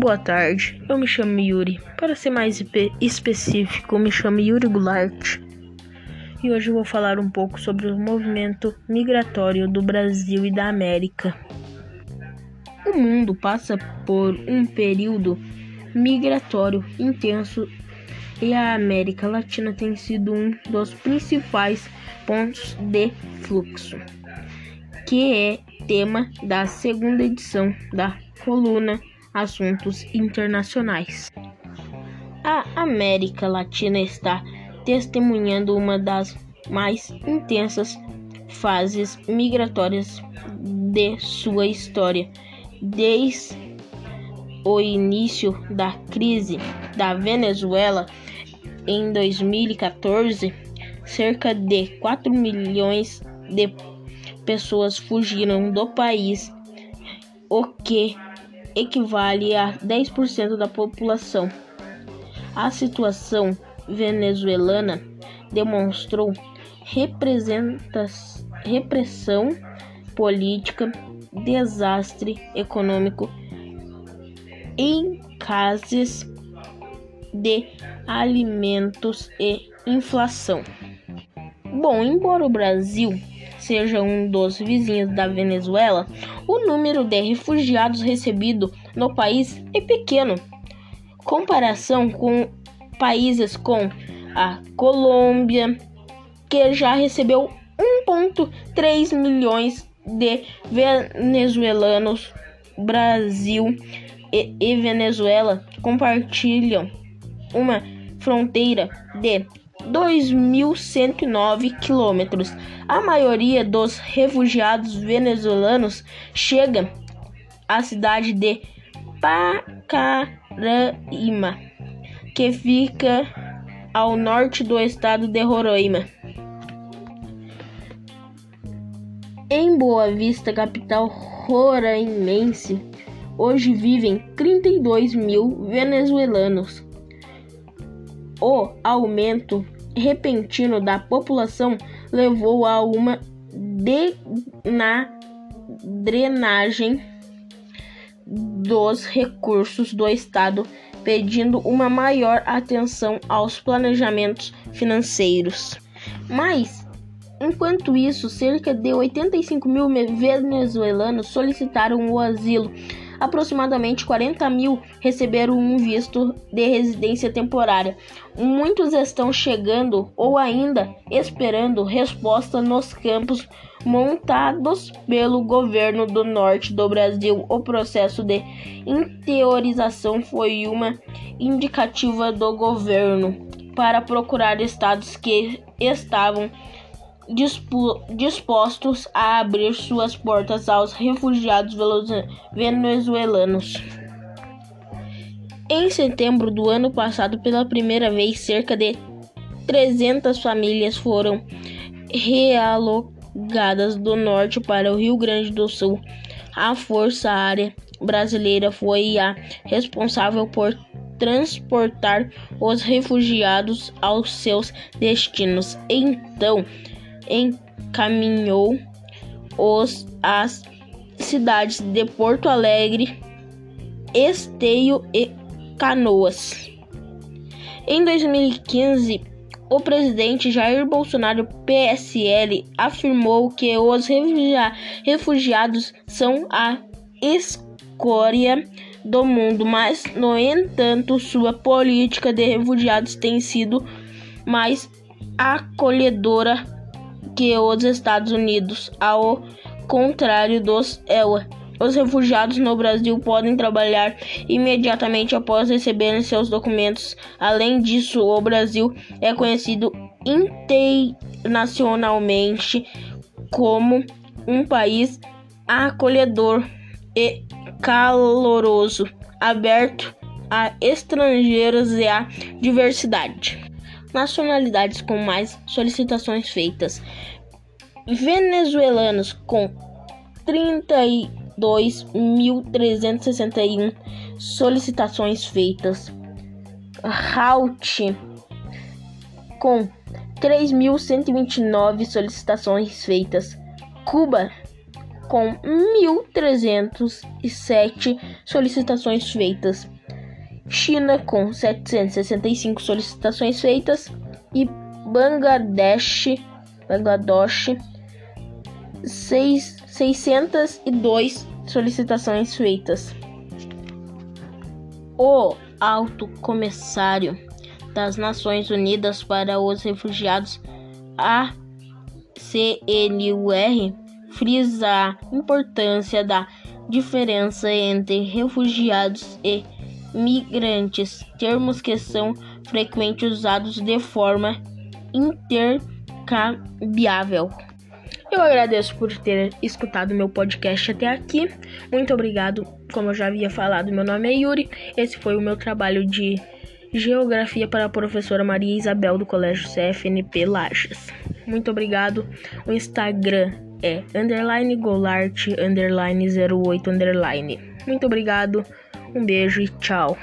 Boa tarde, eu me chamo Yuri. Para ser mais específico, me chamo Yuri Goulart. E hoje eu vou falar um pouco sobre o movimento migratório do Brasil e da América. O mundo passa por um período migratório intenso e a América Latina tem sido um dos principais pontos de fluxo, que é tema da segunda edição da coluna Assuntos Internacionais. A América Latina está testemunhando uma das mais intensas fases migratórias de sua história, desde o início da crise da Venezuela em 2014, cerca de 4 milhões de pessoas fugiram do país, o que equivale a 10% da população. A situação venezuelana demonstrou repressão política, desastre econômico, encases de alimentos e inflação. Bom, embora o Brasil seja um dos vizinhos da Venezuela, o número de refugiados recebido no país é pequeno. Comparação com países com a Colômbia, que já recebeu 1,3 milhões de venezuelanos, Brasil e, e Venezuela compartilham uma fronteira de 2.109 quilômetros. A maioria dos refugiados venezuelanos chega à cidade de Pacaraima, que fica ao norte do estado de Roraima. Em Boa Vista, capital roraimense, hoje vivem 32 mil venezuelanos. O aumento repentino da população levou a uma drenagem dos recursos do Estado, pedindo uma maior atenção aos planejamentos financeiros. Mas, enquanto isso, cerca de 85 mil venezuelanos solicitaram o asilo aproximadamente 40 mil receberam um visto de residência temporária. Muitos estão chegando ou ainda esperando resposta nos campos montados pelo governo do norte do Brasil. O processo de interiorização foi uma indicativa do governo para procurar estados que estavam dispostos a abrir suas portas aos refugiados venezuelanos. Em setembro do ano passado, pela primeira vez, cerca de 300 famílias foram realocadas do norte para o Rio Grande do Sul. A Força Aérea Brasileira foi a responsável por transportar os refugiados aos seus destinos. Então, encaminhou os às cidades de Porto Alegre, Esteio e Canoas. Em 2015, o presidente Jair Bolsonaro, PSL, afirmou que os refugiados são a escória do mundo, mas, no entanto, sua política de refugiados tem sido mais acolhedora que os Estados Unidos, ao contrário dos EUA. Os refugiados no Brasil podem trabalhar imediatamente após receberem seus documentos. Além disso, o Brasil é conhecido internacionalmente como um país acolhedor e caloroso, aberto a estrangeiros e à diversidade nacionalidades com mais solicitações feitas: venezuelanos com 32.361 solicitações feitas, Haut com 3.129 solicitações feitas, Cuba com 1.307 solicitações feitas. China com 765 solicitações feitas e Bangladesh, Bangladesh 6, 602 solicitações feitas. O alto comissário das Nações Unidas para os Refugiados, a CNUR, frisa a importância da diferença entre refugiados e migrantes, termos que são frequentemente usados de forma intercambiável. Eu agradeço por ter escutado meu podcast até aqui. Muito obrigado. Como eu já havia falado, meu nome é Yuri. Esse foi o meu trabalho de Geografia para a professora Maria Isabel do Colégio CFNP Lages. Muito obrigado. O Instagram é underline golart underline 08 underline. Muito obrigado. Um beijo e tchau.